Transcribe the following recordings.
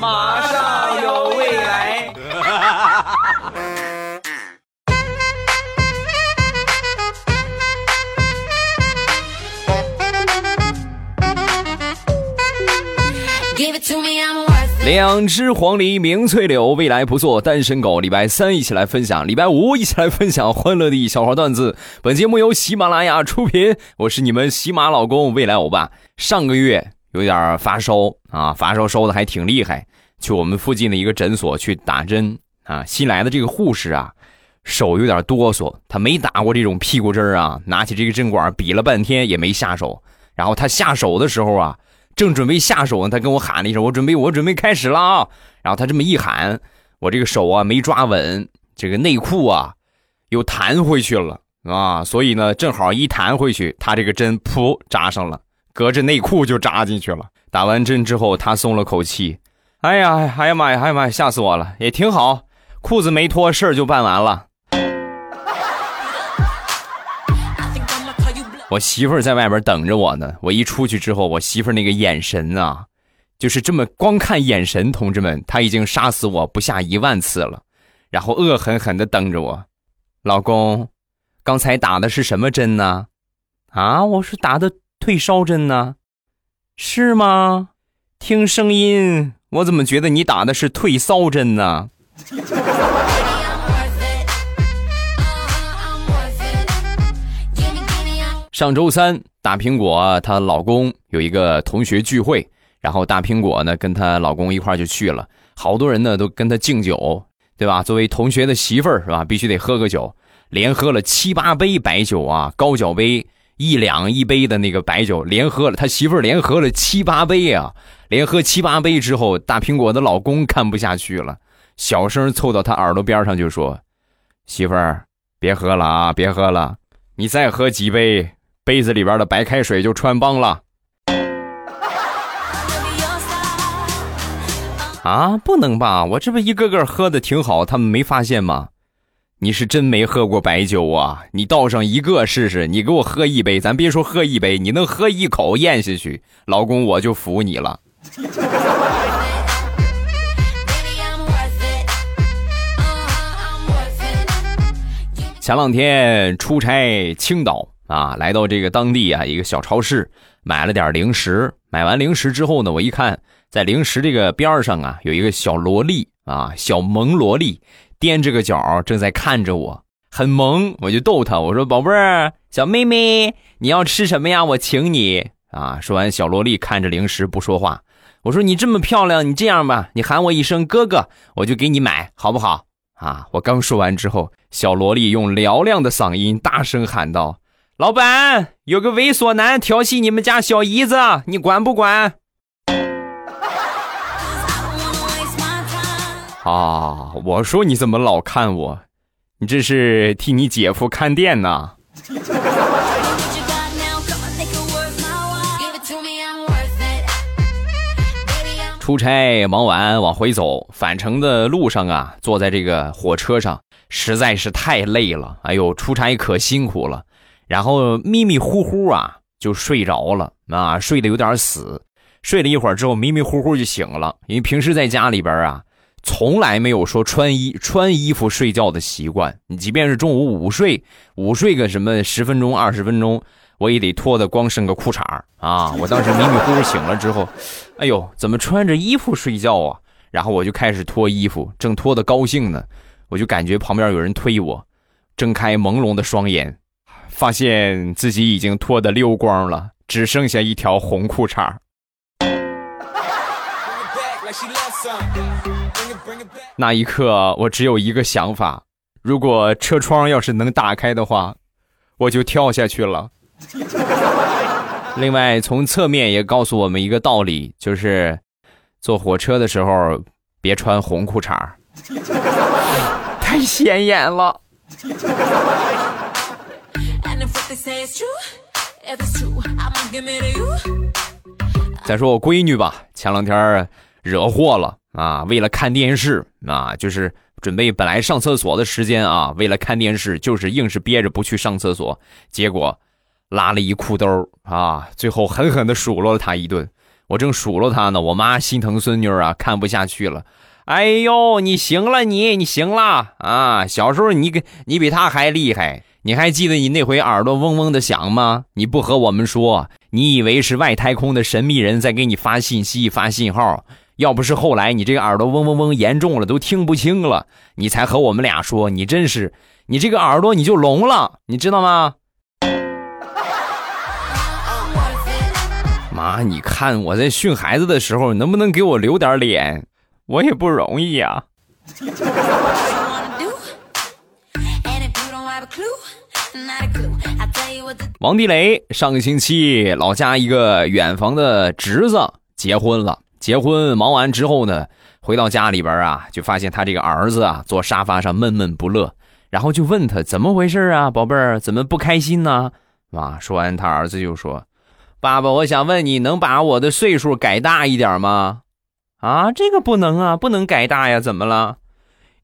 马上有未来。两只黄鹂鸣翠柳，未来不做单身狗。礼拜三一起来分享，礼拜五一起来分享欢乐的小花段子。本节目由喜马拉雅出品，我是你们喜马老公未来欧巴。上个月有点发烧啊，发烧烧的还挺厉害，去我们附近的一个诊所去打针啊。新来的这个护士啊，手有点哆嗦，他没打过这种屁股针啊，拿起这个针管比了半天也没下手。然后他下手的时候啊。正准备下手呢，他跟我喊了一声：“我准备，我准备开始了啊！”然后他这么一喊，我这个手啊没抓稳，这个内裤啊又弹回去了啊，所以呢，正好一弹回去，他这个针噗扎上了，隔着内裤就扎进去了。打完针之后，他松了口气：“哎呀，哎呀妈呀，哎呀妈呀，吓死我了！也挺好，裤子没脱，事儿就办完了。”我媳妇儿在外边等着我呢。我一出去之后，我媳妇儿那个眼神啊，就是这么光看眼神，同志们，她已经杀死我不下一万次了。然后恶狠狠地瞪着我，老公，刚才打的是什么针呢？啊，我是打的退烧针呢，是吗？听声音，我怎么觉得你打的是退烧针呢？上周三，大苹果她老公有一个同学聚会，然后大苹果呢跟她老公一块就去了，好多人呢都跟她敬酒，对吧？作为同学的媳妇儿是吧？必须得喝个酒，连喝了七八杯白酒啊，高脚杯一两一杯的那个白酒，连喝了，他媳妇儿连喝了七八杯啊，连喝七八杯之后，大苹果的老公看不下去了，小声凑到他耳朵边上就说：“媳妇儿，别喝了啊，别喝了，你再喝几杯。”杯子里边的白开水就穿帮了啊！不能吧？我这不一个个喝的挺好，他们没发现吗？你是真没喝过白酒啊！你倒上一个试试，你给我喝一杯，咱别说喝一杯，你能喝一口咽下去，老公我就服你了。前两天出差青岛。啊，来到这个当地啊，一个小超市买了点零食。买完零食之后呢，我一看，在零食这个边上啊，有一个小萝莉啊，小萌萝莉，踮着个脚正在看着我，很萌。我就逗她，我说：“宝贝儿，小妹妹，你要吃什么呀？我请你。”啊，说完，小萝莉看着零食不说话。我说：“你这么漂亮，你这样吧，你喊我一声哥哥，我就给你买，好不好？”啊，我刚说完之后，小萝莉用嘹亮的嗓音大声喊道。老板，有个猥琐男调戏你们家小姨子，你管不管？啊！我说你怎么老看我？你这是替你姐夫看店呢？出差忙完往回走，返程的路上啊，坐在这个火车上实在是太累了。哎呦，出差可辛苦了。然后迷迷糊糊啊，就睡着了啊，睡得有点死。睡了一会儿之后，迷迷糊糊就醒了。因为平时在家里边啊，从来没有说穿衣穿衣服睡觉的习惯。你即便是中午午睡，午睡个什么十分钟、二十分钟，我也得脱的光剩个裤衩啊。我当时迷迷糊糊醒了之后，哎呦，怎么穿着衣服睡觉啊？然后我就开始脱衣服，正脱的高兴呢，我就感觉旁边有人推我，睁开朦胧的双眼。发现自己已经脱得溜光了，只剩下一条红裤衩。那一刻，我只有一个想法：如果车窗要是能打开的话，我就跳下去了。另外，从侧面也告诉我们一个道理，就是坐火车的时候别穿红裤衩，太显眼了。再说我闺女吧，前两天惹祸了啊！为了看电视啊，就是准备本来上厕所的时间啊，为了看电视，就是硬是憋着不去上厕所，结果拉了一裤兜啊！最后狠狠的数落了他一顿。我正数落他呢，我妈心疼孙女啊，看不下去了。哎呦，你行了，你你行了啊！小时候你给你比他还厉害，你还记得你那回耳朵嗡嗡的响吗？你不和我们说，你以为是外太空的神秘人在给你发信息、发信号？要不是后来你这个耳朵嗡嗡嗡严重了，都听不清了，你才和我们俩说，你真是，你这个耳朵你就聋了，你知道吗？妈，你看我在训孩子的时候，能不能给我留点脸？我也不容易呀。王地雷上个星期老家一个远房的侄子结婚了，结婚忙完之后呢，回到家里边啊，就发现他这个儿子啊坐沙发上闷闷不乐，然后就问他怎么回事啊，宝贝儿怎么不开心呢？啊，说完他儿子就说：“爸爸，我想问你能把我的岁数改大一点吗？”啊，这个不能啊，不能改大呀！怎么了？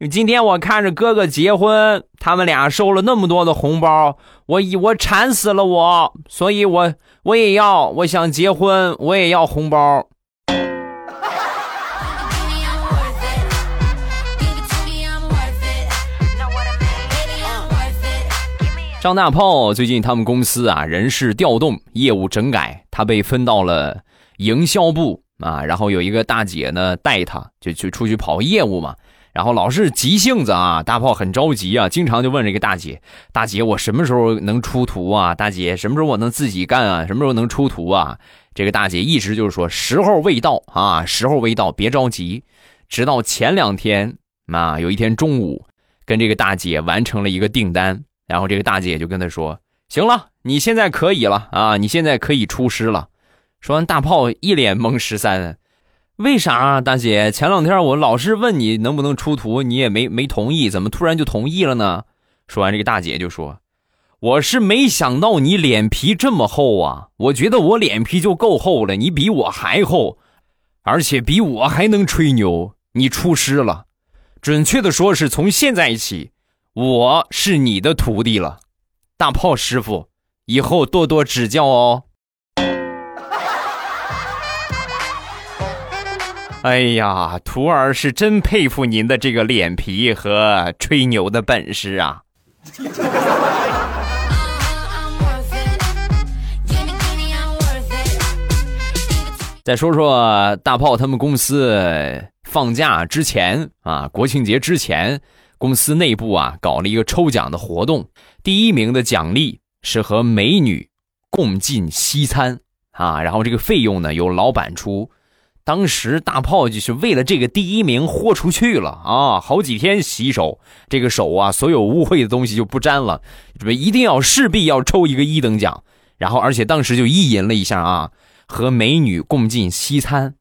今天我看着哥哥结婚，他们俩收了那么多的红包，我我馋死了我，所以我我也要，我想结婚，我也要红包。张大炮最近他们公司啊人事调动，业务整改，他被分到了营销部。啊，然后有一个大姐呢带他，就去出去跑业务嘛。然后老是急性子啊，大炮很着急啊，经常就问这个大姐：“大姐，我什么时候能出图啊？大姐，什么时候我能自己干啊？什么时候能出图啊？”这个大姐一直就是说时候未到啊，时候未到，别着急。直到前两天啊，有一天中午，跟这个大姐完成了一个订单，然后这个大姐就跟他说：“行了，你现在可以了啊，你现在可以出师了。”说完，大炮一脸懵。十三，为啥啊，大姐？前两天我老是问你能不能出图，你也没没同意，怎么突然就同意了呢？说完，这个大姐就说：“我是没想到你脸皮这么厚啊！我觉得我脸皮就够厚了，你比我还厚，而且比我还能吹牛。你出师了，准确的说是从现在起，我是你的徒弟了，大炮师傅，以后多多指教哦。”哎呀，徒儿是真佩服您的这个脸皮和吹牛的本事啊！再说说大炮他们公司放假之前啊，国庆节之前，公司内部啊搞了一个抽奖的活动，第一名的奖励是和美女共进西餐啊，然后这个费用呢由老板出。当时大炮就是为了这个第一名豁出去了啊！好几天洗手，这个手啊，所有污秽的东西就不沾了，准备一定要势必要抽一个一等奖。然后，而且当时就意淫了一下啊，和美女共进西餐，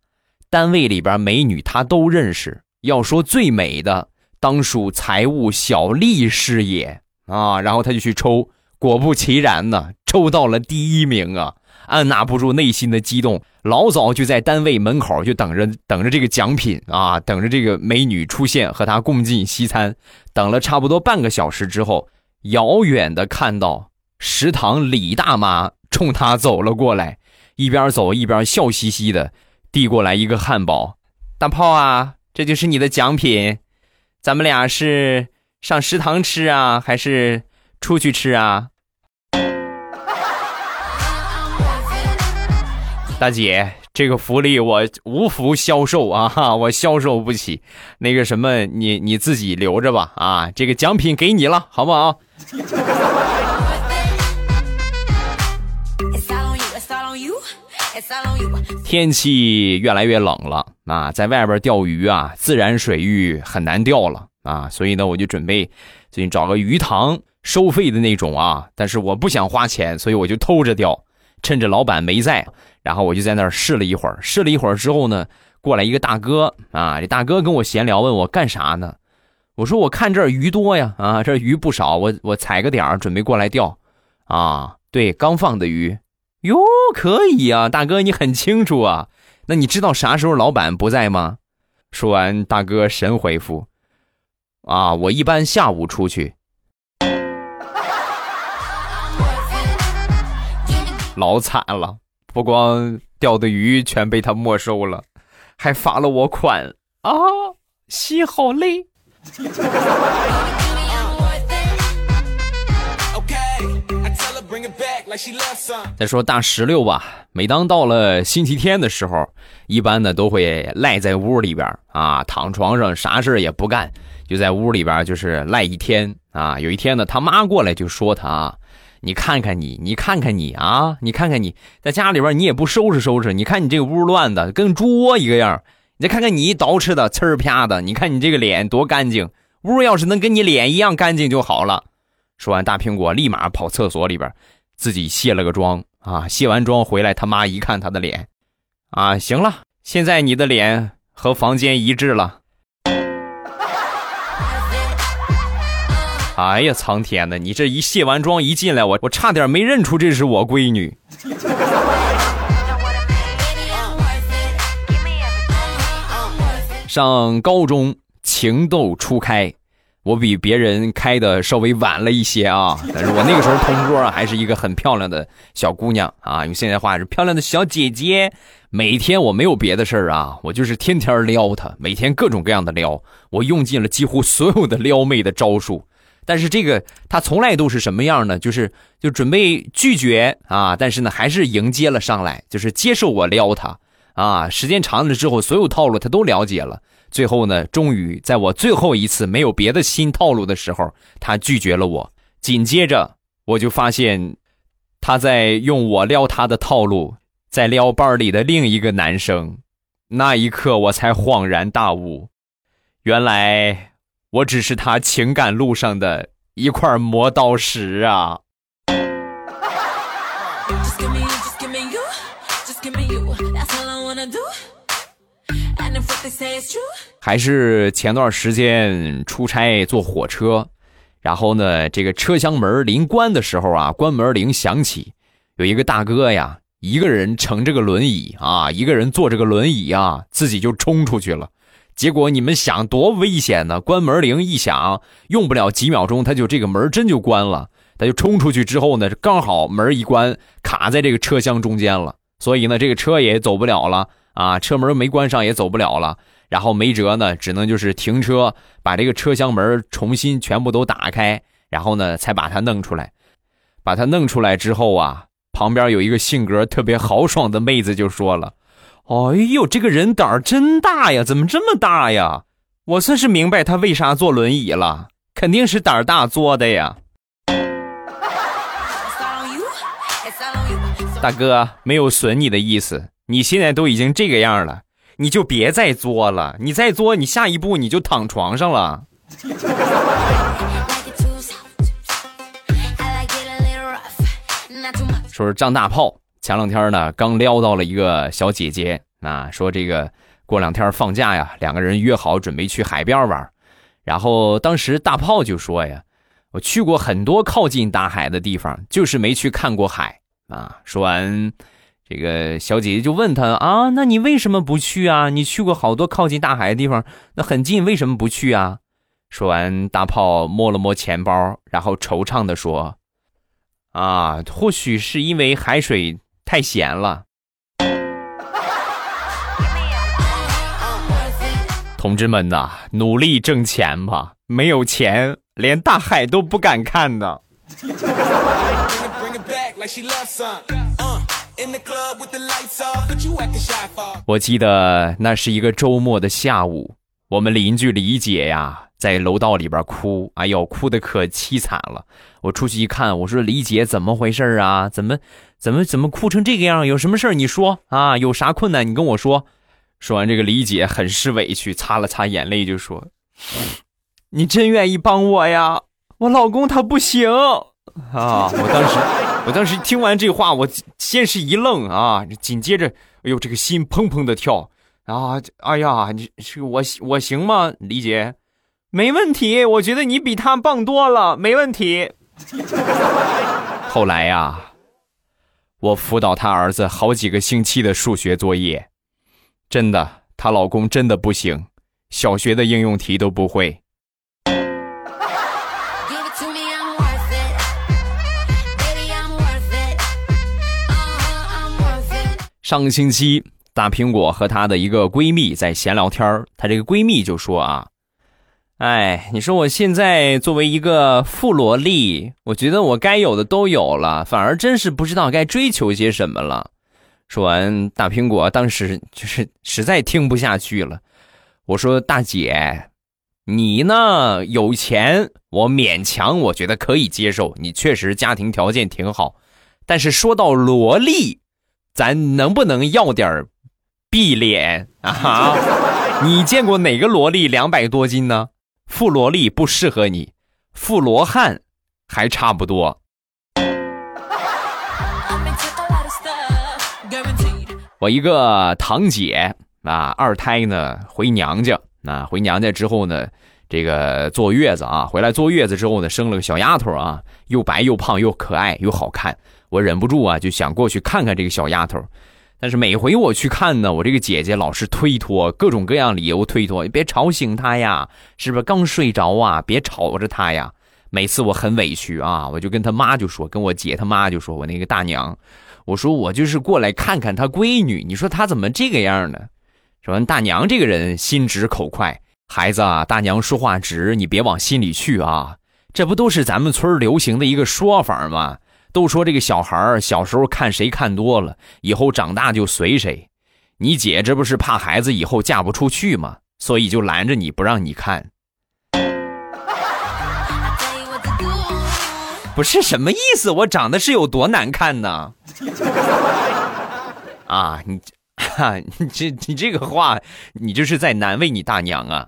单位里边美女他都认识。要说最美的，当属财务小丽是也啊。然后他就去抽，果不其然呢，抽到了第一名啊！按捺不住内心的激动，老早就在单位门口就等着等着这个奖品啊，等着这个美女出现和他共进西餐。等了差不多半个小时之后，遥远的看到食堂李大妈冲他走了过来，一边走一边笑嘻嘻的递过来一个汉堡。大炮啊，这就是你的奖品。咱们俩是上食堂吃啊，还是出去吃啊？大姐，这个福利我无福消受啊，哈，我消受不起。那个什么，你你自己留着吧，啊，这个奖品给你了，好不好？天气越来越冷了啊，在外边钓鱼啊，自然水域很难钓了啊，所以呢，我就准备最近找个鱼塘收费的那种啊，但是我不想花钱，所以我就偷着钓，趁着老板没在。然后我就在那儿试了一会儿，试了一会儿之后呢，过来一个大哥啊，这大哥跟我闲聊，问我干啥呢？我说我看这儿鱼多呀，啊，这鱼不少，我我踩个点儿，准备过来钓。啊，对，刚放的鱼，哟，可以啊，大哥你很清楚啊，那你知道啥时候老板不在吗？说完，大哥神回复，啊，我一般下午出去，老惨了。不光钓的鱼全被他没收了，还罚了我款啊！心好累。再说大石榴吧，每当到了星期天的时候，一般呢都会赖在屋里边啊，躺床上啥事也不干，就在屋里边就是赖一天啊。有一天呢，他妈过来就说他啊，你看看你，你看看你啊，你看看你在家里边你也不收拾收拾，你看你这个屋乱的跟猪窝一个样，你再看看你捯饬的呲儿啪的，你看你这个脸多干净，屋要是能跟你脸一样干净就好了。说完，大苹果立马跑厕所里边。自己卸了个妆啊，卸完妆回来，他妈一看他的脸，啊，行了，现在你的脸和房间一致了。哎呀，苍天呐，你这一卸完妆一进来，我我差点没认出这是我闺女。上高中情窦初开。我比别人开的稍微晚了一些啊，但是我那个时候同桌啊还是一个很漂亮的小姑娘啊，用现在话是漂亮的小姐姐。每天我没有别的事儿啊，我就是天天撩她，每天各种各样的撩，我用尽了几乎所有的撩妹的招数。但是这个她从来都是什么样呢？就是就准备拒绝啊，但是呢还是迎接了上来，就是接受我撩她啊。时间长了之后，所有套路她都了解了。最后呢，终于在我最后一次没有别的新套路的时候，他拒绝了我。紧接着，我就发现他在用我撩他的套路，在撩班里的另一个男生。那一刻，我才恍然大悟，原来我只是他情感路上的一块磨刀石啊！还是前段时间出差坐火车，然后呢，这个车厢门临关的时候啊，关门铃响起，有一个大哥呀，一个人乘这个轮椅啊，一个人坐这个轮椅啊，自己就冲出去了。结果你们想多危险呢？关门铃一响，用不了几秒钟，他就这个门真就关了。他就冲出去之后呢，刚好门一关，卡在这个车厢中间了，所以呢，这个车也走不了了。啊，车门没关上也走不了了，然后没辙呢，只能就是停车，把这个车厢门重新全部都打开，然后呢才把它弄出来。把它弄出来之后啊，旁边有一个性格特别豪爽的妹子就说了：“哎呦，这个人胆儿真大呀，怎么这么大呀？我算是明白他为啥坐轮椅了，肯定是胆儿大坐的呀。”大哥，没有损你的意思。你现在都已经这个样了，你就别再作了。你再作，你下一步你就躺床上了。说是张大炮，前两天呢刚撩到了一个小姐姐啊，说这个过两天放假呀，两个人约好准备去海边玩。然后当时大炮就说呀：“我去过很多靠近大海的地方，就是没去看过海啊。”说完。这个小姐姐就问他啊，那你为什么不去啊？你去过好多靠近大海的地方，那很近，为什么不去啊？说完，大炮摸了摸钱包，然后惆怅的说：“啊，或许是因为海水太咸了。” 同志们呐，努力挣钱吧，没有钱，连大海都不敢看的。我记得那是一个周末的下午，我们邻居李姐呀在楼道里边哭，哎呦，哭的可凄惨了。我出去一看，我说李姐怎么回事啊？怎么怎么怎么哭成这个样？有什么事你说啊？有啥困难你跟我说。说完这个李姐很是委屈，擦了擦眼泪就说：“ 你真愿意帮我呀？我老公他不行啊！”我当时。我当时听完这话，我先是一愣啊，紧接着，哎呦，这个心砰砰的跳啊！哎呀，你是我我行吗，李姐？没问题，我觉得你比他棒多了，没问题。后来呀，我辅导他儿子好几个星期的数学作业，真的，她老公真的不行，小学的应用题都不会。上个星期，大苹果和她的一个闺蜜在闲聊天她这个闺蜜就说啊。哎，你说我现在作为一个富萝莉，我觉得我该有的都有了，反而真是不知道该追求些什么了。说完，大苹果当时就是实在听不下去了。我说：“大姐，你呢？有钱，我勉强我觉得可以接受，你确实家庭条件挺好。但是说到萝莉，咱能不能要点碧脸啊？你见过哪个萝莉两百多斤呢？”富萝莉不适合你，富罗汉还差不多。我一个堂姐啊，二胎呢回娘家啊，回娘家之后呢，这个坐月子啊，回来坐月子之后呢，生了个小丫头啊，又白又胖又可爱又好看，我忍不住啊就想过去看看这个小丫头。但是每回我去看呢，我这个姐姐老是推脱，各种各样理由推脱，别吵醒她呀，是不是刚睡着啊？别吵着她呀。每次我很委屈啊，我就跟她妈就说，跟我姐她妈就说，我那个大娘，我说我就是过来看看她闺女，你说她怎么这个样呢？说大娘这个人心直口快，孩子啊，大娘说话直，你别往心里去啊。这不都是咱们村流行的一个说法吗？都说这个小孩小时候看谁看多了，以后长大就随谁。你姐这不是怕孩子以后嫁不出去吗？所以就拦着你不让你看。不是什么意思？我长得是有多难看呢？啊，你，你这你这个话，你这是在难为你大娘啊？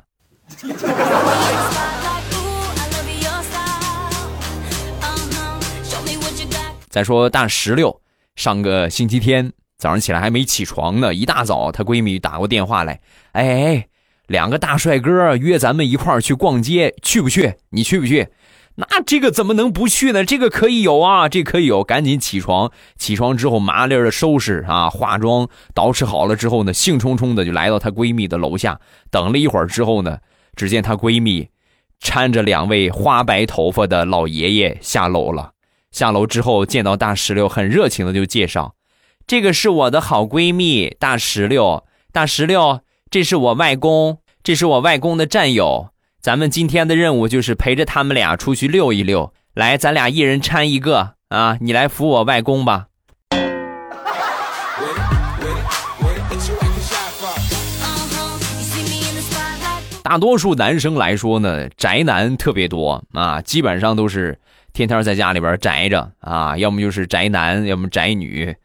再说大石榴，上个星期天早上起来还没起床呢，一大早她闺蜜打过电话来，哎，两个大帅哥约咱们一块儿去逛街，去不去？你去不去？那这个怎么能不去呢？这个可以有啊，这可以有，赶紧起床，起床之后麻利的收拾啊，化妆，捯饬好了之后呢，兴冲冲的就来到她闺蜜的楼下，等了一会儿之后呢，只见她闺蜜搀着两位花白头发的老爷爷下楼了。下楼之后见到大石榴，很热情的就介绍：“这个是我的好闺蜜大石榴，大石榴，这是我外公，这是我外公的战友。咱们今天的任务就是陪着他们俩出去溜一溜。来，咱俩一人搀一个啊！你来扶我外公吧。”大多数男生来说呢，宅男特别多啊，基本上都是。天天在家里边宅着啊，要么就是宅男，要么宅女，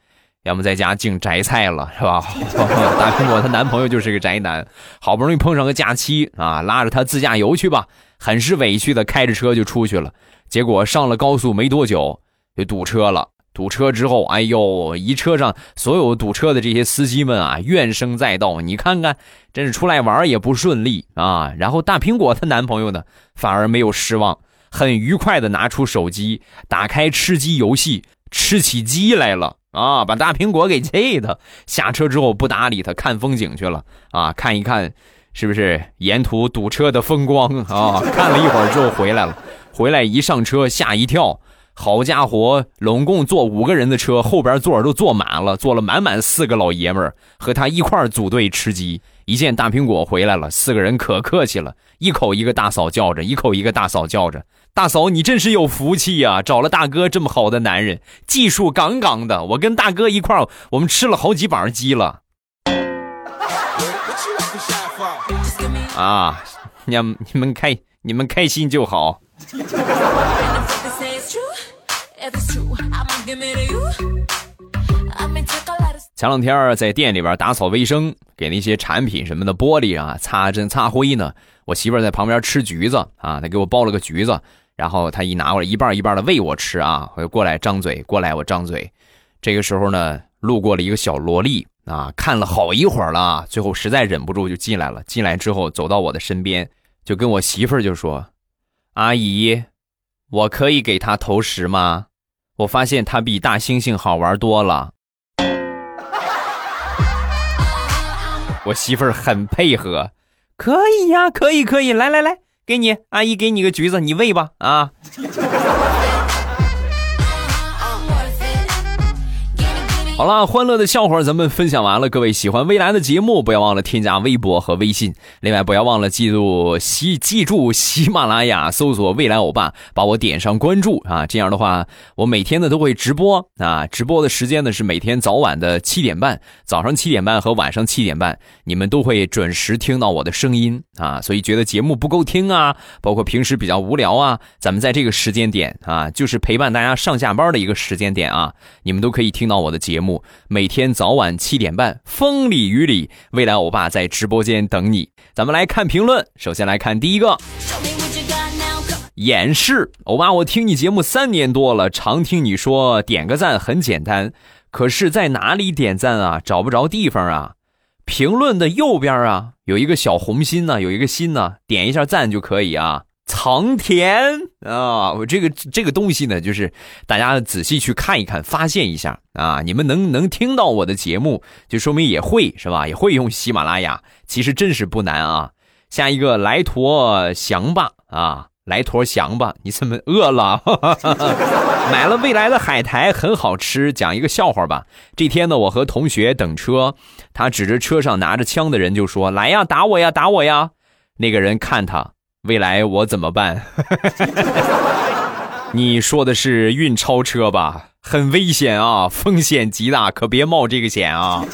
要么在家净宅菜了，是吧？大苹果她男朋友就是个宅男，好不容易碰上个假期啊，拉着她自驾游去吧，很是委屈的开着车就出去了。结果上了高速没多久就堵车了，堵车之后，哎呦，一车上所有堵车的这些司机们啊，怨声载道。你看看，真是出来玩也不顺利啊。然后大苹果她男朋友呢，反而没有失望。很愉快的拿出手机，打开吃鸡游戏，吃起鸡来了啊！把大苹果给气的，下车之后不搭理他，看风景去了啊！看一看，是不是沿途堵车的风光啊？看了一会儿之后回来了，回来一上车吓一跳，好家伙，拢共坐五个人的车，后边座都坐满了，坐了满满四个老爷们儿和他一块组队吃鸡。一见大苹果回来了，四个人可客气了，一口一个大嫂叫着，一口一个大嫂叫着。大嫂，你真是有福气呀，找了大哥这么好的男人，技术杠杠的。我跟大哥一块儿，我们吃了好几板鸡了。啊，你你们开你们开心就好。前两天在店里边打扫卫生，给那些产品什么的玻璃啊擦针擦灰呢。我媳妇在旁边吃橘子啊，她给我剥了个橘子。然后他一拿过来一半一半的喂我吃啊，我就过来张嘴，过来我张嘴。这个时候呢，路过了一个小萝莉啊，看了好一会儿了，最后实在忍不住就进来了。进来之后走到我的身边，就跟我媳妇儿就说：“阿姨，我可以给他投食吗？我发现他比大猩猩好玩多了。”我媳妇儿很配合，可以呀，可以可以，来来来。给你阿姨，给你个橘子，你喂吧啊！好了，欢乐的笑话咱们分享完了。各位喜欢未来的节目，不要忘了添加微博和微信。另外，不要忘了记住喜记住喜马拉雅，搜索“未来欧巴”，把我点上关注啊。这样的话，我每天呢都会直播啊。直播的时间呢是每天早晚的七点半，早上七点半和晚上七点半，你们都会准时听到我的声音啊。所以觉得节目不够听啊，包括平时比较无聊啊，咱们在这个时间点啊，就是陪伴大家上下班的一个时间点啊，你们都可以听到我的节目。每天早晚七点半，风里雨里，未来欧巴在直播间等你。咱们来看评论，首先来看第一个，演示欧巴，我听你节目三年多了，常听你说点个赞很简单，可是在哪里点赞啊？找不着地方啊？评论的右边啊，有一个小红心呢，有一个心呢，点一下赞就可以啊。藏田啊，我这个这个东西呢，就是大家仔细去看一看，发现一下啊。你们能能听到我的节目，就说明也会是吧？也会用喜马拉雅，其实真是不难啊。下一个来坨翔吧啊，来坨翔吧，你怎么饿了？买了未来的海苔，很好吃。讲一个笑话吧。这天呢，我和同学等车，他指着车上拿着枪的人就说：“来呀，打我呀，打我呀！”那个人看他。未来我怎么办？你说的是运钞车吧？很危险啊，风险极大，可别冒这个险啊！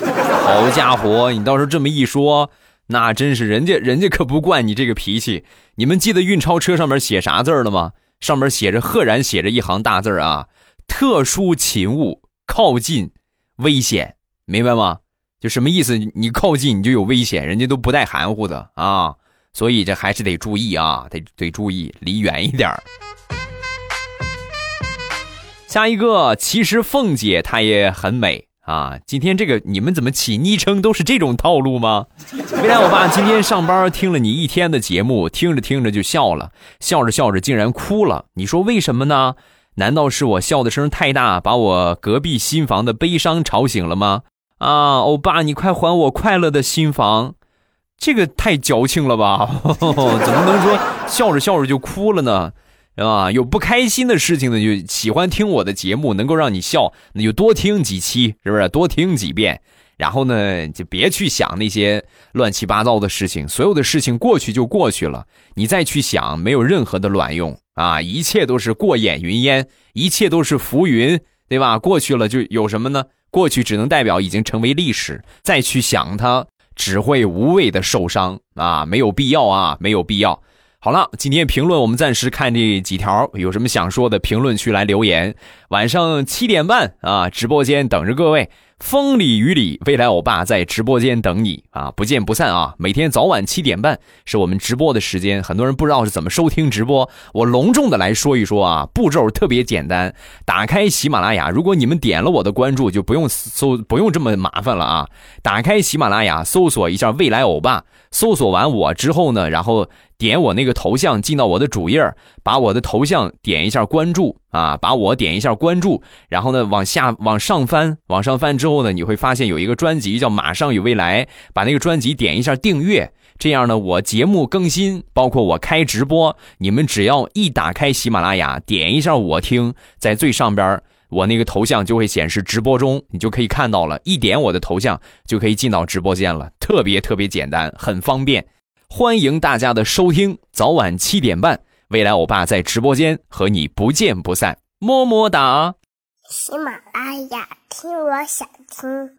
好家伙，你倒是这么一说，那真是人家人家可不惯你这个脾气。你们记得运钞车上面写啥字了吗？上面写着赫然写着一行大字啊：特殊勤务，靠近危险，明白吗？就什么意思？你靠近你就有危险，人家都不带含糊的啊。所以这还是得注意啊，得得注意，离远一点下一个，其实凤姐她也很美啊。今天这个你们怎么起昵称都是这种套路吗？未来我爸今天上班听了你一天的节目，听着听着就笑了，笑着笑着竟然哭了。你说为什么呢？难道是我笑的声太大，把我隔壁新房的悲伤吵醒了吗？啊，欧巴，你快还我快乐的新房！这个太矫情了吧？怎么能说笑着笑着就哭了呢？是吧？有不开心的事情呢，就喜欢听我的节目，能够让你笑，那就多听几期，是不是？多听几遍，然后呢，就别去想那些乱七八糟的事情。所有的事情过去就过去了，你再去想，没有任何的卵用啊！一切都是过眼云烟，一切都是浮云，对吧？过去了就有什么呢？过去只能代表已经成为历史，再去想它。只会无谓的受伤啊，没有必要啊，没有必要。好了，今天评论我们暂时看这几条，有什么想说的，评论区来留言。晚上七点半啊，直播间等着各位。风里雨里，未来欧巴在直播间等你啊，不见不散啊！每天早晚七点半是我们直播的时间。很多人不知道是怎么收听直播，我隆重的来说一说啊，步骤特别简单。打开喜马拉雅，如果你们点了我的关注，就不用搜，不用这么麻烦了啊！打开喜马拉雅，搜索一下未来欧巴，搜索完我之后呢，然后。点我那个头像进到我的主页，把我的头像点一下关注啊，把我点一下关注，然后呢往下往上翻，往上翻之后呢，你会发现有一个专辑叫《马上与未来》，把那个专辑点一下订阅，这样呢我节目更新，包括我开直播，你们只要一打开喜马拉雅，点一下我听，在最上边我那个头像就会显示直播中，你就可以看到了，一点我的头像就可以进到直播间了，特别特别简单，很方便。欢迎大家的收听，早晚七点半，未来欧巴在直播间和你不见不散，么么哒。喜马拉雅，听我想听。